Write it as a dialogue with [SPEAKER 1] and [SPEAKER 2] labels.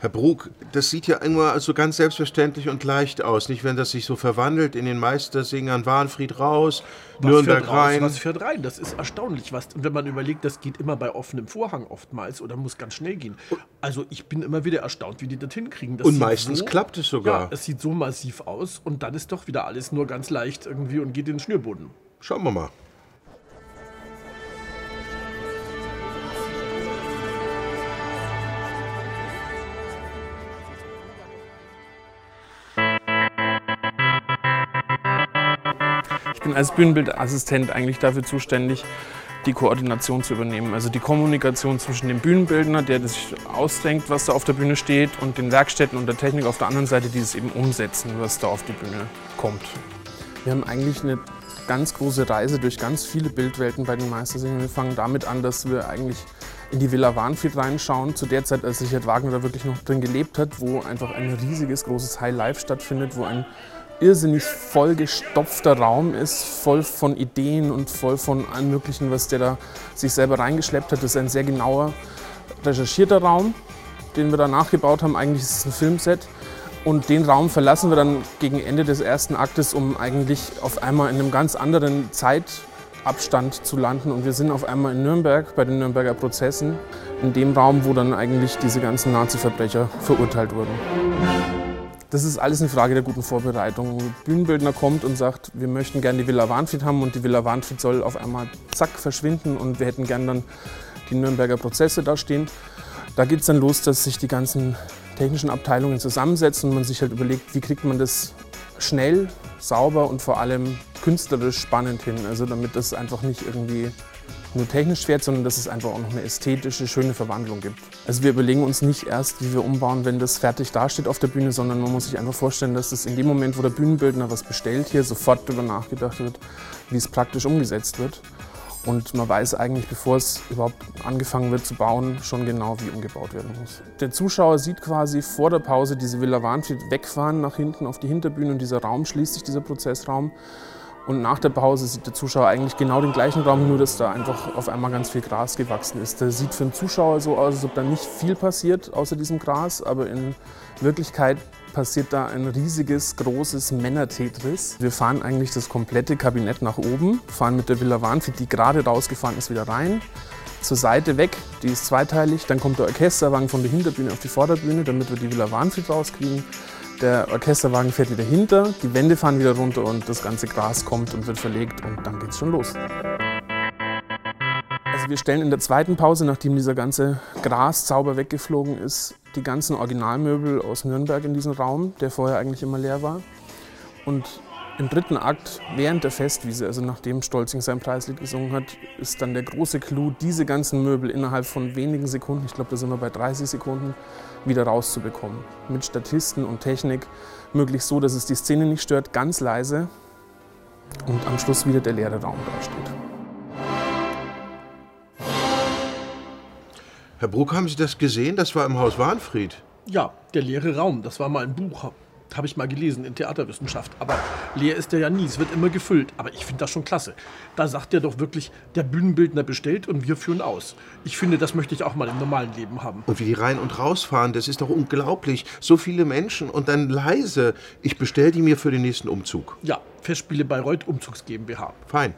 [SPEAKER 1] Herr Brug, das sieht ja immer so ganz selbstverständlich und leicht aus, nicht wenn das sich so verwandelt in den Meistersingern Warnfried raus,
[SPEAKER 2] Was
[SPEAKER 1] Nürnberg
[SPEAKER 2] raus,
[SPEAKER 1] rein.
[SPEAKER 2] Was fährt rein? Das ist erstaunlich. Was, und wenn man überlegt, das geht immer bei offenem Vorhang oftmals oder muss ganz schnell gehen. Also ich bin immer wieder erstaunt, wie die das hinkriegen. Das
[SPEAKER 1] Und meistens klappt es sogar.
[SPEAKER 2] Ja, es sieht so massiv aus und dann ist doch wieder alles nur ganz leicht irgendwie und geht in den Schnürboden.
[SPEAKER 1] Schauen wir mal.
[SPEAKER 3] Ich bin als Bühnenbildassistent eigentlich dafür zuständig, die Koordination zu übernehmen. Also die Kommunikation zwischen dem Bühnenbildner, der sich ausdenkt, was da auf der Bühne steht, und den Werkstätten und der Technik auf der anderen Seite, die es eben umsetzen, was da auf die Bühne kommt. Wir haben eigentlich eine ganz große Reise durch ganz viele Bildwelten bei den Meistersingern. Wir fangen damit an, dass wir eigentlich in die Villa Warnfried reinschauen, zu der Zeit, als Richard Wagner da wirklich noch drin gelebt hat, wo einfach ein riesiges, großes High Life stattfindet, wo ein irrsinnig vollgestopfter Raum ist, voll von Ideen und voll von allem Möglichen, was der da sich selber reingeschleppt hat. Das ist ein sehr genauer, recherchierter Raum, den wir da nachgebaut haben. Eigentlich ist es ein Filmset. Und den Raum verlassen wir dann gegen Ende des ersten Aktes, um eigentlich auf einmal in einem ganz anderen Zeitabstand zu landen. Und wir sind auf einmal in Nürnberg bei den Nürnberger Prozessen, in dem Raum, wo dann eigentlich diese ganzen Nazi-Verbrecher verurteilt wurden. Das ist alles eine Frage der guten Vorbereitung. Ein Bühnenbildner kommt und sagt, wir möchten gerne die Villa Warnfried haben und die Villa Warnfried soll auf einmal zack verschwinden und wir hätten gern dann die Nürnberger Prozesse da stehen. Da geht es dann los, dass sich die ganzen technischen Abteilungen zusammensetzen und man sich halt überlegt, wie kriegt man das schnell, sauber und vor allem künstlerisch spannend hin. Also damit das einfach nicht irgendwie nur technisch fährt, sondern dass es einfach auch noch eine ästhetische, schöne Verwandlung gibt. Also wir überlegen uns nicht erst, wie wir umbauen, wenn das fertig dasteht auf der Bühne, sondern man muss sich einfach vorstellen, dass das in dem Moment, wo der Bühnenbildner was bestellt, hier sofort darüber nachgedacht wird, wie es praktisch umgesetzt wird. Und man weiß eigentlich, bevor es überhaupt angefangen wird zu bauen, schon genau, wie umgebaut werden muss. Der Zuschauer sieht quasi vor der Pause diese Villa Warnfried wegfahren nach hinten auf die Hinterbühne und dieser Raum schließt sich, dieser Prozessraum. Und nach der Pause sieht der Zuschauer eigentlich genau den gleichen Raum, nur dass da einfach auf einmal ganz viel Gras gewachsen ist. Der sieht für den Zuschauer so aus, als ob da nicht viel passiert außer diesem Gras, aber in Wirklichkeit passiert da ein riesiges, großes Männer-Tetris. Wir fahren eigentlich das komplette Kabinett nach oben, fahren mit der Villa Warnfried, die gerade rausgefahren ist, wieder rein. Zur Seite weg, die ist zweiteilig. Dann kommt der Orchesterwagen von der Hinterbühne auf die Vorderbühne, damit wir die Villa Warnfried rauskriegen. Der Orchesterwagen fährt wieder hinter, die Wände fahren wieder runter und das ganze Gras kommt und wird verlegt und dann geht's schon los. Also wir stellen in der zweiten Pause, nachdem dieser ganze Graszauber weggeflogen ist, die ganzen Originalmöbel aus Nürnberg in diesen Raum, der vorher eigentlich immer leer war. Und im dritten Akt, während der Festwiese, also nachdem Stolzing sein Preislied gesungen hat, ist dann der große Clou, diese ganzen Möbel innerhalb von wenigen Sekunden, ich glaube, da sind wir bei 30 Sekunden, wieder rauszubekommen. Mit Statisten und Technik, möglichst so, dass es die Szene nicht stört, ganz leise und am Schluss wieder der leere Raum dasteht.
[SPEAKER 1] Herr Bruck, haben Sie das gesehen? Das war im Haus Warnfried.
[SPEAKER 2] Ja, der leere Raum, das war mal ein Buch, habe ich mal gelesen in Theaterwissenschaft. Aber leer ist der ja nie, es wird immer gefüllt. Aber ich finde das schon klasse. Da sagt er doch wirklich, der Bühnenbildner bestellt und wir führen aus. Ich finde, das möchte ich auch mal im normalen Leben haben.
[SPEAKER 1] Und wie die rein und rausfahren, das ist doch unglaublich. So viele Menschen und dann leise. Ich bestelle die mir für den nächsten Umzug.
[SPEAKER 2] Ja, Festspiele Bayreuth Umzugs GmbH.
[SPEAKER 1] Fein.